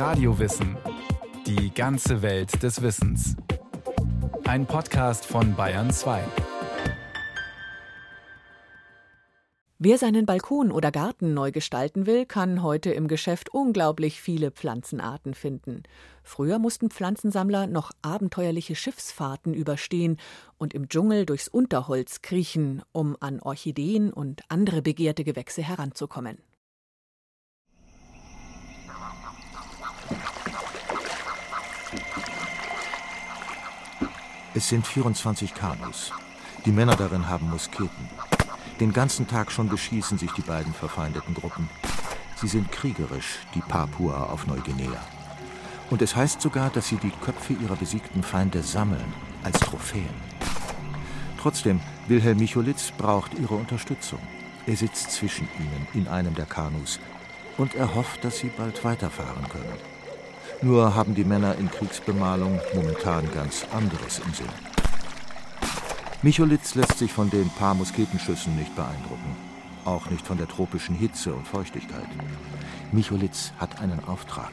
Radiowissen. Die ganze Welt des Wissens. Ein Podcast von Bayern 2. Wer seinen Balkon oder Garten neu gestalten will, kann heute im Geschäft unglaublich viele Pflanzenarten finden. Früher mussten Pflanzensammler noch abenteuerliche Schiffsfahrten überstehen und im Dschungel durchs Unterholz kriechen, um an Orchideen und andere begehrte Gewächse heranzukommen. Es sind 24 Kanus. Die Männer darin haben Musketen. Den ganzen Tag schon beschießen sich die beiden verfeindeten Gruppen. Sie sind kriegerisch, die Papua auf Neuguinea. Und es heißt sogar, dass sie die Köpfe ihrer besiegten Feinde sammeln, als Trophäen. Trotzdem, Wilhelm Micholitz braucht ihre Unterstützung. Er sitzt zwischen ihnen in einem der Kanus und er hofft, dass sie bald weiterfahren können. Nur haben die Männer in Kriegsbemalung momentan ganz anderes im Sinn. Micholitz lässt sich von den paar Musketenschüssen nicht beeindrucken. Auch nicht von der tropischen Hitze und Feuchtigkeit. Micholitz hat einen Auftrag.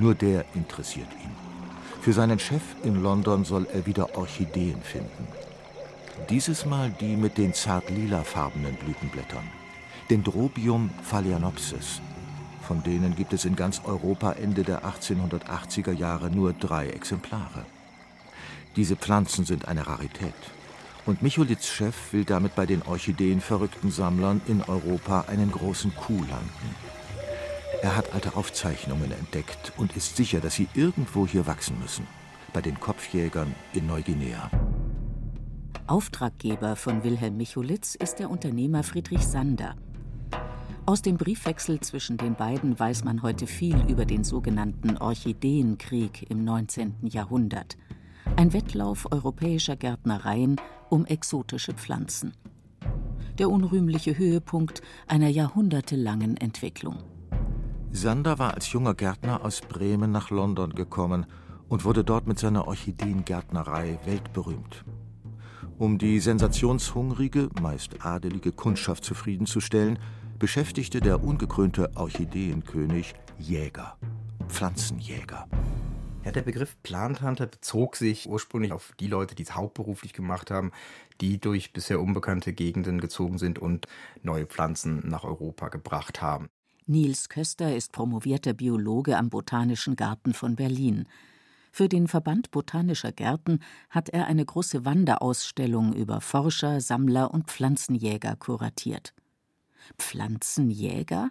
Nur der interessiert ihn. Für seinen Chef in London soll er wieder Orchideen finden. Dieses Mal die mit den zart lilafarbenen Blütenblättern. Dendrobium phalaenopsis, von denen gibt es in ganz Europa Ende der 1880er Jahre nur drei Exemplare. Diese Pflanzen sind eine Rarität. Und Micholits Chef will damit bei den orchideenverrückten Sammlern in Europa einen großen Coup landen. Er hat alte Aufzeichnungen entdeckt und ist sicher, dass sie irgendwo hier wachsen müssen. Bei den Kopfjägern in Neuguinea. Auftraggeber von Wilhelm Micholitz ist der Unternehmer Friedrich Sander. Aus dem Briefwechsel zwischen den beiden weiß man heute viel über den sogenannten Orchideenkrieg im 19. Jahrhundert. Ein Wettlauf europäischer Gärtnereien um exotische Pflanzen. Der unrühmliche Höhepunkt einer jahrhundertelangen Entwicklung. Sander war als junger Gärtner aus Bremen nach London gekommen und wurde dort mit seiner Orchideengärtnerei weltberühmt. Um die sensationshungrige, meist adelige Kundschaft zufriedenzustellen, beschäftigte der ungekrönte Orchideenkönig Jäger, Pflanzenjäger. Ja, der Begriff Planthunter bezog sich ursprünglich auf die Leute, die es hauptberuflich gemacht haben, die durch bisher unbekannte Gegenden gezogen sind und neue Pflanzen nach Europa gebracht haben. Niels Köster ist promovierter Biologe am Botanischen Garten von Berlin. Für den Verband Botanischer Gärten hat er eine große Wanderausstellung über Forscher, Sammler und Pflanzenjäger kuratiert. Pflanzenjäger?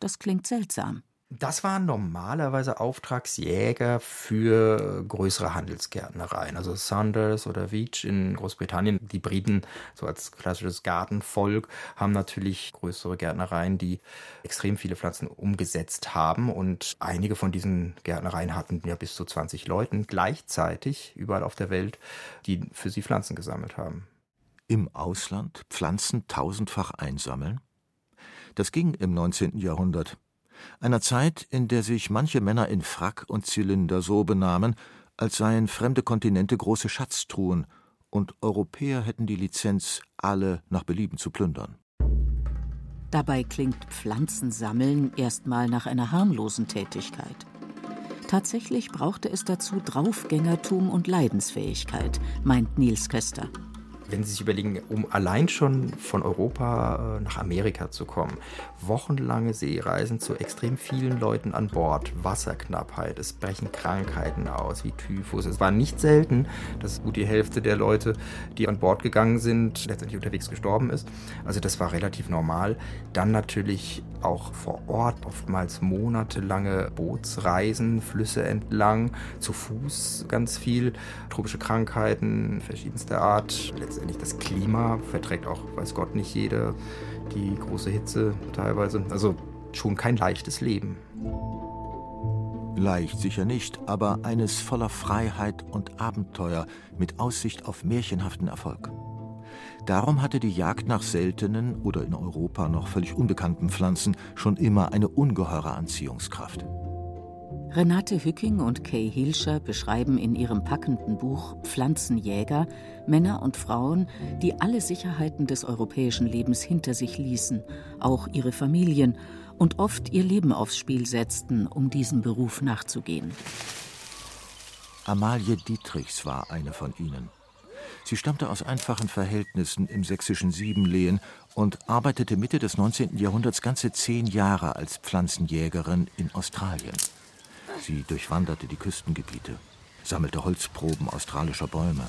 Das klingt seltsam. Das waren normalerweise Auftragsjäger für größere Handelsgärtnereien. Also Saunders oder Veach in Großbritannien. Die Briten, so als klassisches Gartenvolk, haben natürlich größere Gärtnereien, die extrem viele Pflanzen umgesetzt haben. Und einige von diesen Gärtnereien hatten ja bis zu 20 Leuten gleichzeitig überall auf der Welt, die für sie Pflanzen gesammelt haben. Im Ausland Pflanzen tausendfach einsammeln? Das ging im 19. Jahrhundert. Einer Zeit, in der sich manche Männer in Frack und Zylinder so benahmen, als seien fremde Kontinente große Schatztruhen und Europäer hätten die Lizenz, alle nach Belieben zu plündern. Dabei klingt Pflanzensammeln erstmal nach einer harmlosen Tätigkeit. Tatsächlich brauchte es dazu Draufgängertum und Leidensfähigkeit, meint Niels Köster wenn Sie sich überlegen, um allein schon von Europa äh, nach Amerika zu kommen, wochenlange Seereisen zu extrem vielen Leuten an Bord, Wasserknappheit, es brechen Krankheiten aus wie Typhus. Es war nicht selten, dass gut die Hälfte der Leute, die an Bord gegangen sind, letztendlich unterwegs gestorben ist. Also das war relativ normal. Dann natürlich auch vor Ort, oftmals monatelange Bootsreisen, Flüsse entlang, zu Fuß ganz viel, tropische Krankheiten verschiedenster Art, letztendlich das Klima verträgt auch, weiß Gott, nicht jeder, die große Hitze teilweise. Also schon kein leichtes Leben. Leicht sicher nicht, aber eines voller Freiheit und Abenteuer mit Aussicht auf märchenhaften Erfolg. Darum hatte die Jagd nach seltenen oder in Europa noch völlig unbekannten Pflanzen schon immer eine ungeheure Anziehungskraft. Renate Hücking und Kay Hilscher beschreiben in ihrem packenden Buch Pflanzenjäger Männer und Frauen, die alle Sicherheiten des europäischen Lebens hinter sich ließen, auch ihre Familien, und oft ihr Leben aufs Spiel setzten, um diesem Beruf nachzugehen. Amalie Dietrichs war eine von ihnen. Sie stammte aus einfachen Verhältnissen im sächsischen Siebenlehen und arbeitete Mitte des 19. Jahrhunderts ganze zehn Jahre als Pflanzenjägerin in Australien. Sie durchwanderte die Küstengebiete, sammelte Holzproben australischer Bäume,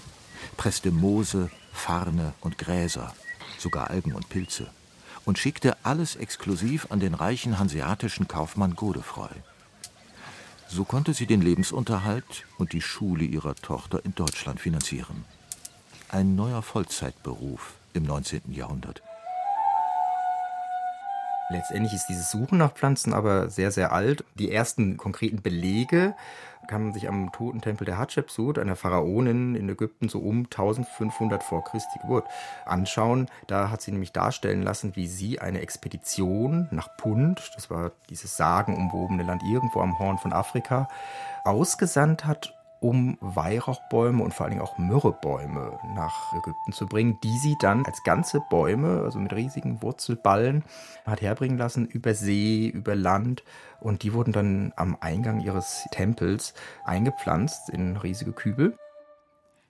presste Moose, Farne und Gräser, sogar Algen und Pilze und schickte alles exklusiv an den reichen hanseatischen Kaufmann Godefroy. So konnte sie den Lebensunterhalt und die Schule ihrer Tochter in Deutschland finanzieren. Ein neuer Vollzeitberuf im 19. Jahrhundert. Letztendlich ist dieses Suchen nach Pflanzen aber sehr, sehr alt. Die ersten konkreten Belege kann man sich am Totentempel der Hatschepsut, einer Pharaonin in Ägypten, so um 1500 vor Christi Geburt anschauen. Da hat sie nämlich darstellen lassen, wie sie eine Expedition nach Punt, das war dieses sagenumwobene Land irgendwo am Horn von Afrika, ausgesandt hat, um Weihrauchbäume und vor allen Dingen auch Myrrhebäume nach Ägypten zu bringen, die sie dann als ganze Bäume, also mit riesigen Wurzelballen, hat herbringen lassen über See, über Land. Und die wurden dann am Eingang ihres Tempels eingepflanzt in riesige Kübel.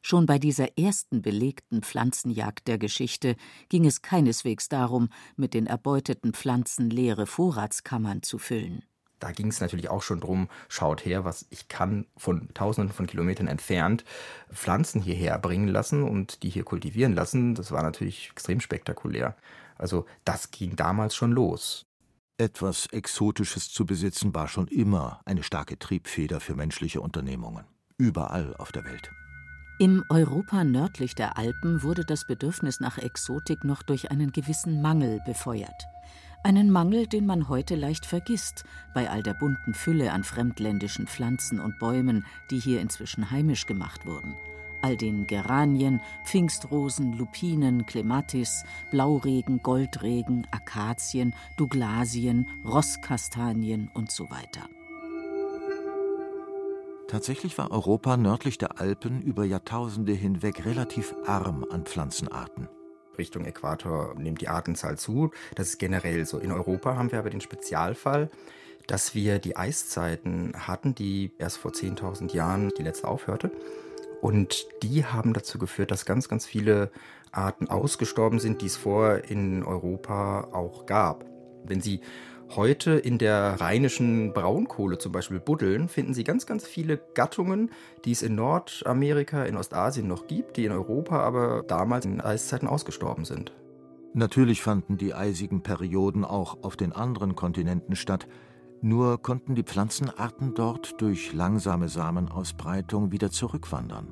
Schon bei dieser ersten belegten Pflanzenjagd der Geschichte ging es keineswegs darum, mit den erbeuteten Pflanzen leere Vorratskammern zu füllen da ging es natürlich auch schon drum, schaut her, was ich kann von tausenden von Kilometern entfernt Pflanzen hierher bringen lassen und die hier kultivieren lassen. Das war natürlich extrem spektakulär. Also das ging damals schon los. Etwas Exotisches zu besitzen war schon immer eine starke Triebfeder für menschliche Unternehmungen. Überall auf der Welt. Im Europa nördlich der Alpen wurde das Bedürfnis nach Exotik noch durch einen gewissen Mangel befeuert. Einen Mangel, den man heute leicht vergisst, bei all der bunten Fülle an fremdländischen Pflanzen und Bäumen, die hier inzwischen heimisch gemacht wurden. All den Geranien, Pfingstrosen, Lupinen, Clematis, Blauregen, Goldregen, Akazien, Douglasien, Rosskastanien und so weiter. Tatsächlich war Europa nördlich der Alpen über Jahrtausende hinweg relativ arm an Pflanzenarten. Richtung Äquator nimmt die Artenzahl zu. Das ist generell so. In Europa haben wir aber den Spezialfall, dass wir die Eiszeiten hatten, die erst vor 10.000 Jahren die letzte aufhörte. Und die haben dazu geführt, dass ganz, ganz viele Arten ausgestorben sind, die es vorher in Europa auch gab. Wenn Sie Heute in der rheinischen Braunkohle zum Beispiel buddeln, finden Sie ganz, ganz viele Gattungen, die es in Nordamerika, in Ostasien noch gibt, die in Europa aber damals in Eiszeiten ausgestorben sind. Natürlich fanden die eisigen Perioden auch auf den anderen Kontinenten statt, nur konnten die Pflanzenarten dort durch langsame Samenausbreitung wieder zurückwandern.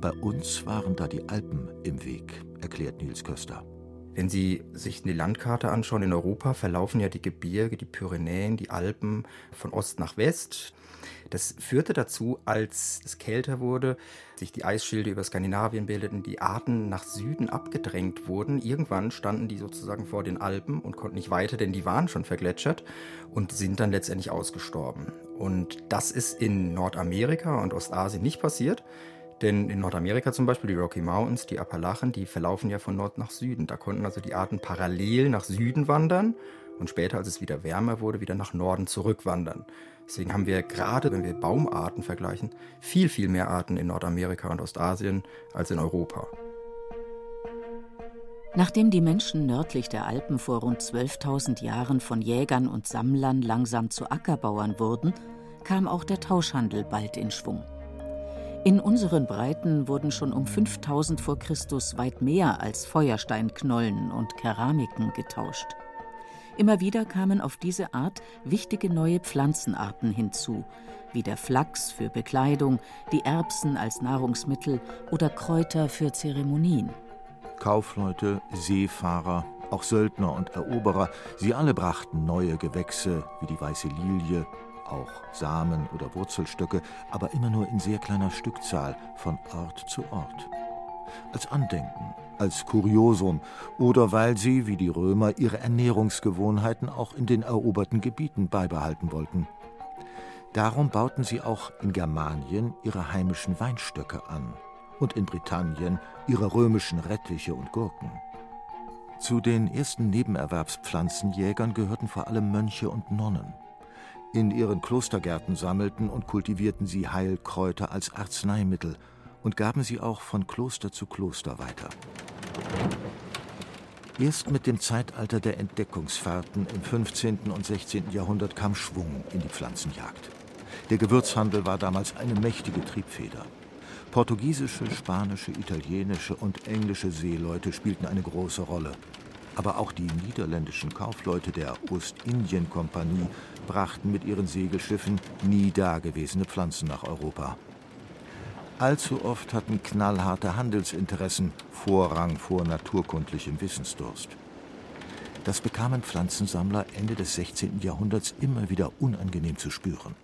Bei uns waren da die Alpen im Weg, erklärt Nils Köster. Wenn Sie sich die Landkarte anschauen, in Europa verlaufen ja die Gebirge, die Pyrenäen, die Alpen von Ost nach West. Das führte dazu, als es kälter wurde, sich die Eisschilde über Skandinavien bildeten, die Arten nach Süden abgedrängt wurden. Irgendwann standen die sozusagen vor den Alpen und konnten nicht weiter, denn die waren schon vergletschert und sind dann letztendlich ausgestorben. Und das ist in Nordamerika und Ostasien nicht passiert. Denn in Nordamerika zum Beispiel, die Rocky Mountains, die Appalachen, die verlaufen ja von Nord nach Süden. Da konnten also die Arten parallel nach Süden wandern und später, als es wieder wärmer wurde, wieder nach Norden zurückwandern. Deswegen haben wir gerade, wenn wir Baumarten vergleichen, viel, viel mehr Arten in Nordamerika und Ostasien als in Europa. Nachdem die Menschen nördlich der Alpen vor rund 12.000 Jahren von Jägern und Sammlern langsam zu Ackerbauern wurden, kam auch der Tauschhandel bald in Schwung. In unseren Breiten wurden schon um 5000 vor Christus weit mehr als Feuersteinknollen und Keramiken getauscht. Immer wieder kamen auf diese Art wichtige neue Pflanzenarten hinzu, wie der Flachs für Bekleidung, die Erbsen als Nahrungsmittel oder Kräuter für Zeremonien. Kaufleute, Seefahrer, auch Söldner und Eroberer, sie alle brachten neue Gewächse wie die weiße Lilie, auch Samen oder Wurzelstöcke, aber immer nur in sehr kleiner Stückzahl von Ort zu Ort. Als Andenken, als Kuriosum oder weil sie, wie die Römer, ihre Ernährungsgewohnheiten auch in den eroberten Gebieten beibehalten wollten. Darum bauten sie auch in Germanien ihre heimischen Weinstöcke an und in Britannien ihre römischen Rettiche und Gurken. Zu den ersten Nebenerwerbspflanzenjägern gehörten vor allem Mönche und Nonnen. In ihren Klostergärten sammelten und kultivierten sie Heilkräuter als Arzneimittel und gaben sie auch von Kloster zu Kloster weiter. Erst mit dem Zeitalter der Entdeckungsfahrten im 15. und 16. Jahrhundert kam Schwung in die Pflanzenjagd. Der Gewürzhandel war damals eine mächtige Triebfeder. Portugiesische, spanische, italienische und englische Seeleute spielten eine große Rolle. Aber auch die niederländischen Kaufleute der Ostindien-Kompanie brachten mit ihren Segelschiffen nie dagewesene Pflanzen nach Europa. Allzu oft hatten knallharte Handelsinteressen Vorrang vor naturkundlichem Wissensdurst. Das bekamen Pflanzensammler Ende des 16. Jahrhunderts immer wieder unangenehm zu spüren.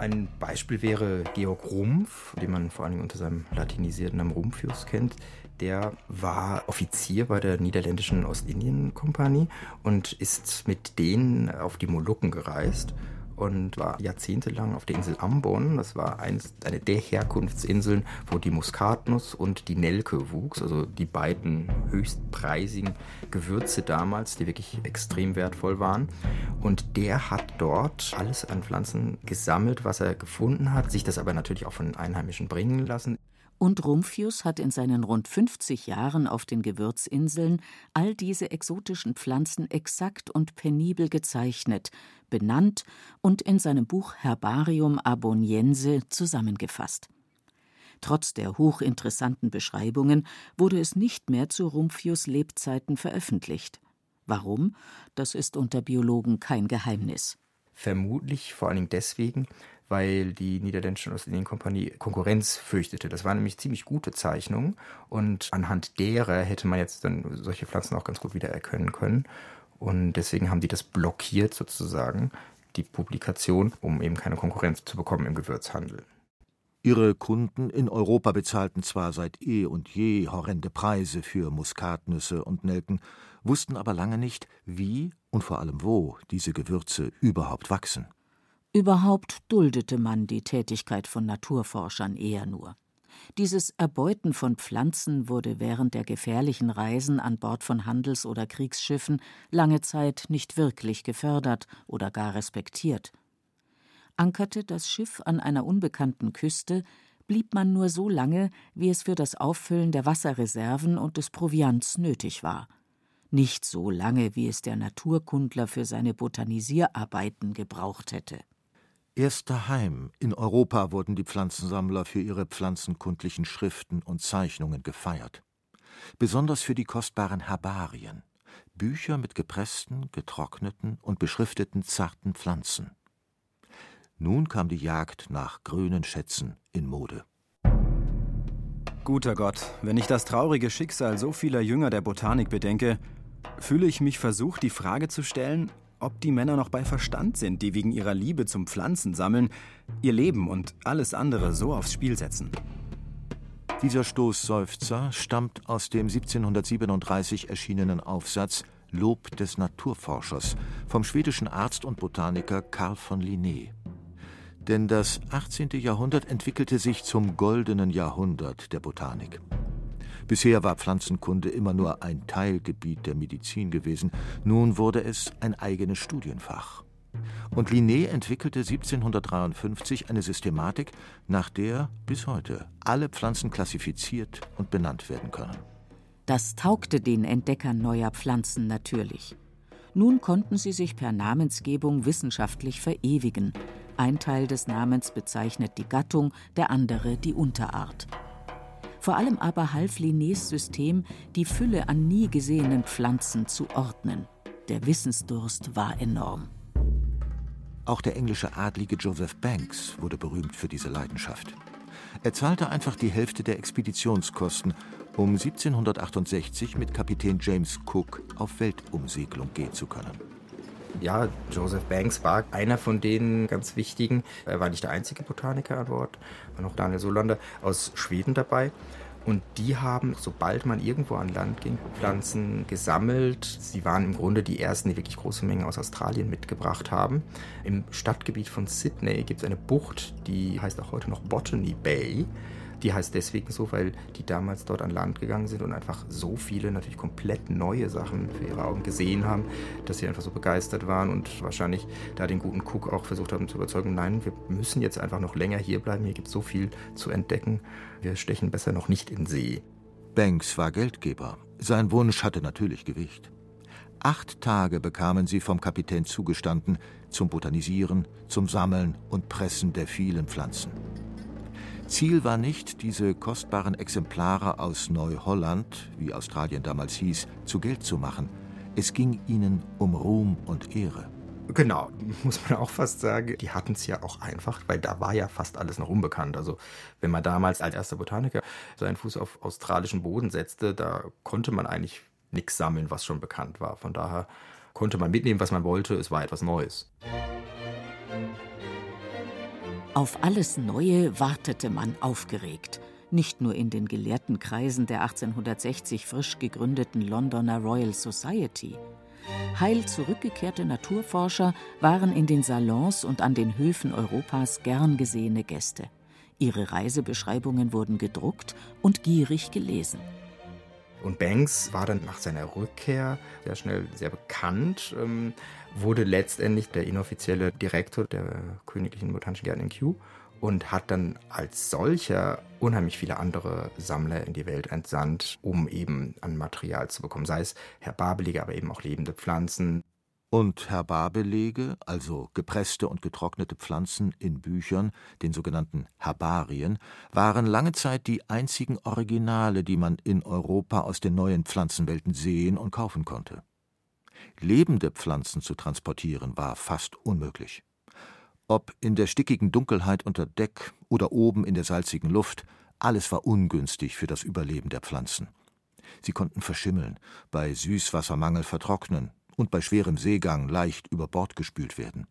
Ein Beispiel wäre Georg Rumpf, den man vor allem unter seinem latinisierten Namen Rumphius kennt. Der war Offizier bei der niederländischen Ostindien-Kompanie und ist mit denen auf die Molukken gereist und war jahrzehntelang auf der Insel Ambon. Das war eins, eine der Herkunftsinseln, wo die Muskatnuss und die Nelke wuchs, also die beiden höchstpreisigen Gewürze damals, die wirklich extrem wertvoll waren. Und der hat dort alles an Pflanzen gesammelt, was er gefunden hat, sich das aber natürlich auch von Einheimischen bringen lassen. Und Rumphius hat in seinen rund 50 Jahren auf den Gewürzinseln all diese exotischen Pflanzen exakt und penibel gezeichnet, benannt und in seinem Buch Herbarium Aboniense zusammengefasst. Trotz der hochinteressanten Beschreibungen wurde es nicht mehr zu Rumphius Lebzeiten veröffentlicht. Warum? Das ist unter Biologen kein Geheimnis. Vermutlich vor Dingen deswegen, weil die niederländische Ostindien-Kompanie Konkurrenz fürchtete. Das waren nämlich ziemlich gute Zeichnungen und anhand derer hätte man jetzt dann solche Pflanzen auch ganz gut wiedererkennen können. Und deswegen haben die das blockiert sozusagen, die Publikation, um eben keine Konkurrenz zu bekommen im Gewürzhandel. Ihre Kunden in Europa bezahlten zwar seit eh und je horrende Preise für Muskatnüsse und Nelken, wussten aber lange nicht, wie und vor allem wo diese Gewürze überhaupt wachsen. Überhaupt duldete man die Tätigkeit von Naturforschern eher nur. Dieses Erbeuten von Pflanzen wurde während der gefährlichen Reisen an Bord von Handels- oder Kriegsschiffen lange Zeit nicht wirklich gefördert oder gar respektiert. Ankerte das Schiff an einer unbekannten Küste, blieb man nur so lange, wie es für das Auffüllen der Wasserreserven und des Proviants nötig war. Nicht so lange, wie es der Naturkundler für seine Botanisierarbeiten gebraucht hätte. Erst daheim in Europa wurden die Pflanzensammler für ihre pflanzenkundlichen Schriften und Zeichnungen gefeiert. Besonders für die kostbaren Herbarien, Bücher mit gepressten, getrockneten und beschrifteten zarten Pflanzen. Nun kam die Jagd nach grünen Schätzen in Mode. Guter Gott, wenn ich das traurige Schicksal so vieler Jünger der Botanik bedenke, fühle ich mich versucht, die Frage zu stellen, ob die Männer noch bei Verstand sind, die wegen ihrer Liebe zum Pflanzensammeln ihr Leben und alles andere so aufs Spiel setzen. Dieser Stoßseufzer stammt aus dem 1737 erschienenen Aufsatz Lob des Naturforschers vom schwedischen Arzt und Botaniker Karl von Linné. Denn das 18. Jahrhundert entwickelte sich zum goldenen Jahrhundert der Botanik. Bisher war Pflanzenkunde immer nur ein Teilgebiet der Medizin gewesen, nun wurde es ein eigenes Studienfach. Und Linné entwickelte 1753 eine Systematik, nach der bis heute alle Pflanzen klassifiziert und benannt werden können. Das taugte den Entdeckern neuer Pflanzen natürlich. Nun konnten sie sich per Namensgebung wissenschaftlich verewigen. Ein Teil des Namens bezeichnet die Gattung, der andere die Unterart. Vor allem aber half Linnés System, die Fülle an nie gesehenen Pflanzen zu ordnen. Der Wissensdurst war enorm. Auch der englische Adlige Joseph Banks wurde berühmt für diese Leidenschaft. Er zahlte einfach die Hälfte der Expeditionskosten, um 1768 mit Kapitän James Cook auf Weltumsegelung gehen zu können. Ja, Joseph Banks war einer von den ganz wichtigen. Er war nicht der einzige Botaniker an Bord, war noch Daniel Solander aus Schweden dabei. Und die haben, sobald man irgendwo an Land ging, Pflanzen gesammelt. Sie waren im Grunde die ersten, die wirklich große Mengen aus Australien mitgebracht haben. Im Stadtgebiet von Sydney gibt es eine Bucht, die heißt auch heute noch Botany Bay. Die heißt deswegen so, weil die damals dort an Land gegangen sind und einfach so viele natürlich komplett neue Sachen für ihre Augen gesehen haben, dass sie einfach so begeistert waren und wahrscheinlich da den guten Cook auch versucht haben zu überzeugen, nein, wir müssen jetzt einfach noch länger hier bleiben, hier gibt es so viel zu entdecken, wir stechen besser noch nicht in See. Banks war Geldgeber. Sein Wunsch hatte natürlich Gewicht. Acht Tage bekamen sie vom Kapitän zugestanden zum Botanisieren, zum Sammeln und Pressen der vielen Pflanzen. Ziel war nicht, diese kostbaren Exemplare aus Neu-Holland, wie Australien damals hieß, zu Geld zu machen. Es ging ihnen um Ruhm und Ehre. Genau, muss man auch fast sagen. Die hatten es ja auch einfach, weil da war ja fast alles noch unbekannt. Also wenn man damals als erster Botaniker seinen Fuß auf australischen Boden setzte, da konnte man eigentlich nichts sammeln, was schon bekannt war. Von daher konnte man mitnehmen, was man wollte. Es war etwas Neues. Auf alles Neue wartete man aufgeregt. Nicht nur in den gelehrten Kreisen der 1860 frisch gegründeten Londoner Royal Society. Heil zurückgekehrte Naturforscher waren in den Salons und an den Höfen Europas gern gesehene Gäste. Ihre Reisebeschreibungen wurden gedruckt und gierig gelesen. Und Banks war dann nach seiner Rückkehr sehr schnell sehr bekannt, ähm, wurde letztendlich der inoffizielle Direktor der Königlichen Botanischen Gärten in Kew und hat dann als solcher unheimlich viele andere Sammler in die Welt entsandt, um eben an Material zu bekommen, sei es Herbarbelege, aber eben auch lebende Pflanzen, und Herbarbelege, also gepresste und getrocknete Pflanzen in Büchern, den sogenannten Herbarien, waren lange Zeit die einzigen Originale, die man in Europa aus den neuen Pflanzenwelten sehen und kaufen konnte. Lebende Pflanzen zu transportieren war fast unmöglich. Ob in der stickigen Dunkelheit unter Deck oder oben in der salzigen Luft, alles war ungünstig für das Überleben der Pflanzen. Sie konnten verschimmeln, bei Süßwassermangel vertrocknen, und bei schwerem Seegang leicht über Bord gespült werden.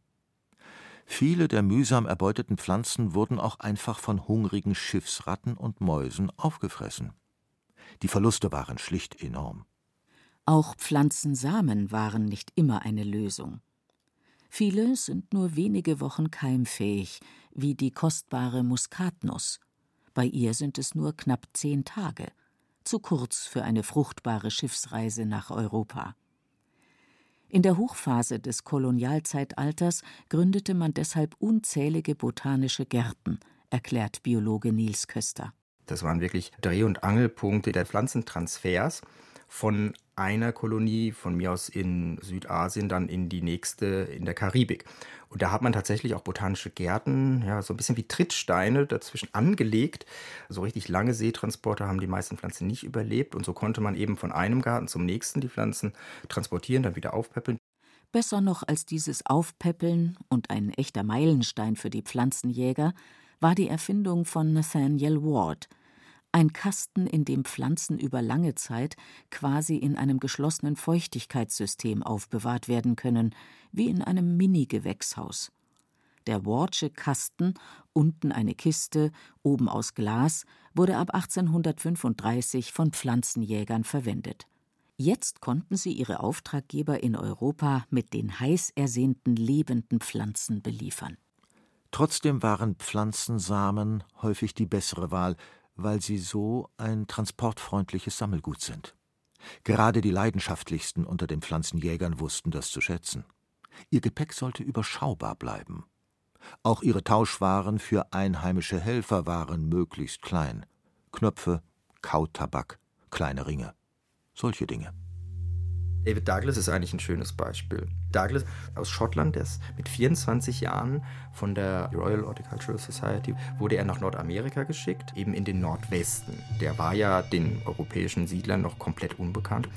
Viele der mühsam erbeuteten Pflanzen wurden auch einfach von hungrigen Schiffsratten und Mäusen aufgefressen. Die Verluste waren schlicht enorm. Auch Pflanzensamen waren nicht immer eine Lösung. Viele sind nur wenige Wochen keimfähig, wie die kostbare Muskatnuss. Bei ihr sind es nur knapp zehn Tage, zu kurz für eine fruchtbare Schiffsreise nach Europa. In der Hochphase des Kolonialzeitalters gründete man deshalb unzählige botanische Gärten, erklärt Biologe Niels Köster. Das waren wirklich Dreh- und Angelpunkte der Pflanzentransfers von einer Kolonie, von mir aus in Südasien, dann in die nächste in der Karibik. Und da hat man tatsächlich auch botanische Gärten, ja, so ein bisschen wie Trittsteine dazwischen angelegt. So richtig lange Seetransporte haben die meisten Pflanzen nicht überlebt. Und so konnte man eben von einem Garten zum nächsten die Pflanzen transportieren, dann wieder aufpäppeln. Besser noch als dieses Aufpäppeln und ein echter Meilenstein für die Pflanzenjäger war die Erfindung von Nathaniel Ward, ein Kasten, in dem Pflanzen über lange Zeit quasi in einem geschlossenen Feuchtigkeitssystem aufbewahrt werden können, wie in einem Mini-Gewächshaus. Der Wardsche Kasten, unten eine Kiste, oben aus Glas, wurde ab 1835 von Pflanzenjägern verwendet. Jetzt konnten sie ihre Auftraggeber in Europa mit den heiß ersehnten lebenden Pflanzen beliefern. Trotzdem waren Pflanzensamen häufig die bessere Wahl, weil sie so ein transportfreundliches Sammelgut sind. Gerade die leidenschaftlichsten unter den Pflanzenjägern wussten das zu schätzen. Ihr Gepäck sollte überschaubar bleiben. Auch ihre Tauschwaren für einheimische Helfer waren möglichst klein. Knöpfe, Kautabak, kleine Ringe. Solche Dinge. David Douglas ist eigentlich ein schönes Beispiel. Douglas aus Schottland, der ist mit 24 Jahren von der Royal Horticultural Society, wurde er nach Nordamerika geschickt, eben in den Nordwesten. Der war ja den europäischen Siedlern noch komplett unbekannt.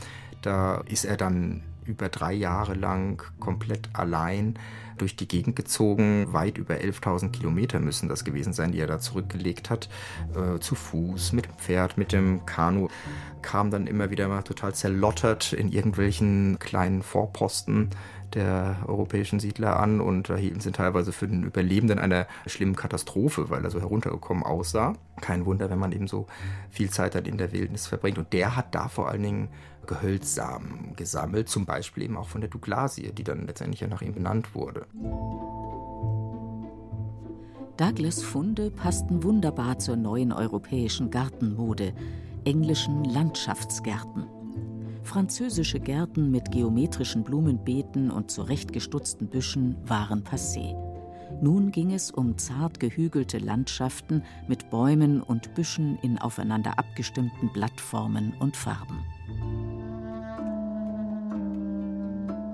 Da ist er dann über drei Jahre lang komplett allein durch die Gegend gezogen. Weit über 11.000 Kilometer müssen das gewesen sein, die er da zurückgelegt hat. Äh, zu Fuß, mit dem Pferd, mit dem Kanu. Kam dann immer wieder mal total zerlottert in irgendwelchen kleinen Vorposten der europäischen Siedler an und hielten sie teilweise für den Überlebenden einer schlimmen Katastrophe, weil er so heruntergekommen aussah. Kein Wunder, wenn man eben so viel Zeit dann in der Wildnis verbringt. Und der hat da vor allen Dingen Gehölzsamen gesammelt, zum Beispiel eben auch von der Douglasie, die dann letztendlich ja nach ihm benannt wurde. Douglas Funde passten wunderbar zur neuen europäischen Gartenmode, englischen Landschaftsgärten. Französische Gärten mit geometrischen Blumenbeeten und zurechtgestutzten Büschen waren passé. Nun ging es um zart gehügelte Landschaften mit Bäumen und Büschen in aufeinander abgestimmten Blattformen und Farben.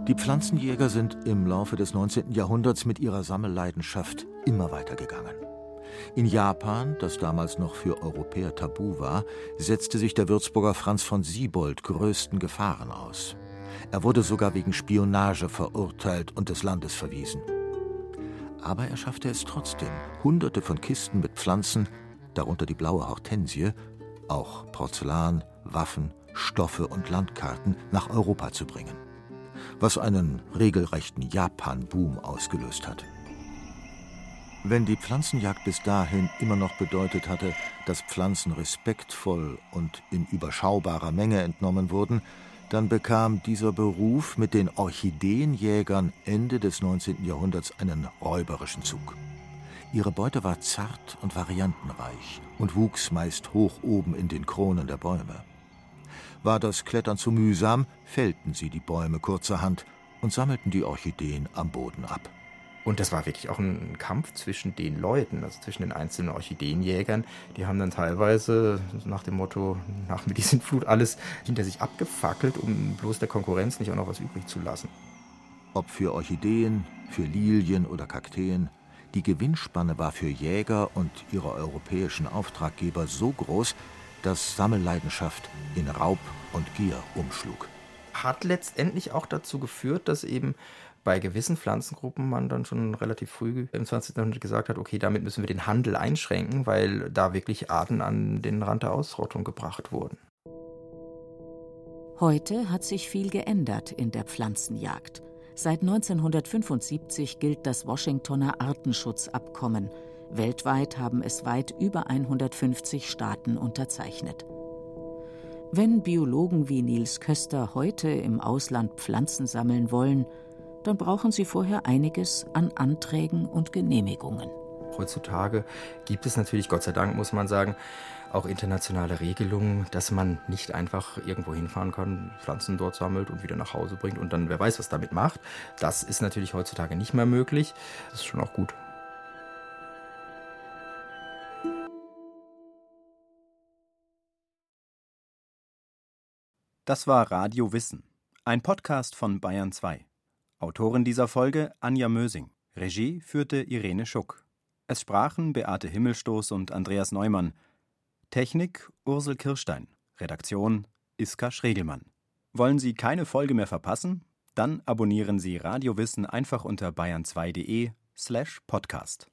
Die Pflanzenjäger sind im Laufe des 19. Jahrhunderts mit ihrer Sammelleidenschaft immer weitergegangen. In Japan, das damals noch für Europäer tabu war, setzte sich der Würzburger Franz von Siebold größten Gefahren aus. Er wurde sogar wegen Spionage verurteilt und des Landes verwiesen. Aber er schaffte es trotzdem, hunderte von Kisten mit Pflanzen, darunter die blaue Hortensie, auch Porzellan, Waffen, Stoffe und Landkarten nach Europa zu bringen. Was einen regelrechten Japan-Boom ausgelöst hat. Wenn die Pflanzenjagd bis dahin immer noch bedeutet hatte, dass Pflanzen respektvoll und in überschaubarer Menge entnommen wurden, dann bekam dieser Beruf mit den Orchideenjägern Ende des 19. Jahrhunderts einen räuberischen Zug. Ihre Beute war zart und variantenreich und wuchs meist hoch oben in den Kronen der Bäume. War das Klettern zu mühsam, fällten sie die Bäume kurzerhand und sammelten die Orchideen am Boden ab. Und das war wirklich auch ein Kampf zwischen den Leuten, also zwischen den einzelnen Orchideenjägern. Die haben dann teilweise nach dem Motto, nach Medizinflut alles hinter sich abgefackelt, um bloß der Konkurrenz nicht auch noch was übrig zu lassen. Ob für Orchideen, für Lilien oder Kakteen, die Gewinnspanne war für Jäger und ihre europäischen Auftraggeber so groß, dass Sammelleidenschaft in Raub und Gier umschlug. Hat letztendlich auch dazu geführt, dass eben bei gewissen Pflanzengruppen man dann schon relativ früh im 20. Jahrhundert gesagt hat, okay, damit müssen wir den Handel einschränken, weil da wirklich Arten an den Rand der Ausrottung gebracht wurden. Heute hat sich viel geändert in der Pflanzenjagd. Seit 1975 gilt das Washingtoner Artenschutzabkommen. Weltweit haben es weit über 150 Staaten unterzeichnet. Wenn Biologen wie Niels Köster heute im Ausland Pflanzen sammeln wollen, dann brauchen sie vorher einiges an Anträgen und Genehmigungen. Heutzutage gibt es natürlich, Gott sei Dank muss man sagen, auch internationale Regelungen, dass man nicht einfach irgendwo hinfahren kann, Pflanzen dort sammelt und wieder nach Hause bringt und dann wer weiß, was damit macht. Das ist natürlich heutzutage nicht mehr möglich. Das ist schon auch gut. Das war Radio Wissen, ein Podcast von Bayern 2. Autorin dieser Folge Anja Mösing. Regie führte Irene Schuck. Es sprachen Beate Himmelstoß und Andreas Neumann. Technik Ursel Kirstein. Redaktion Iska Schregelmann. Wollen Sie keine Folge mehr verpassen? Dann abonnieren Sie Radio Wissen einfach unter bayern2.de slash podcast.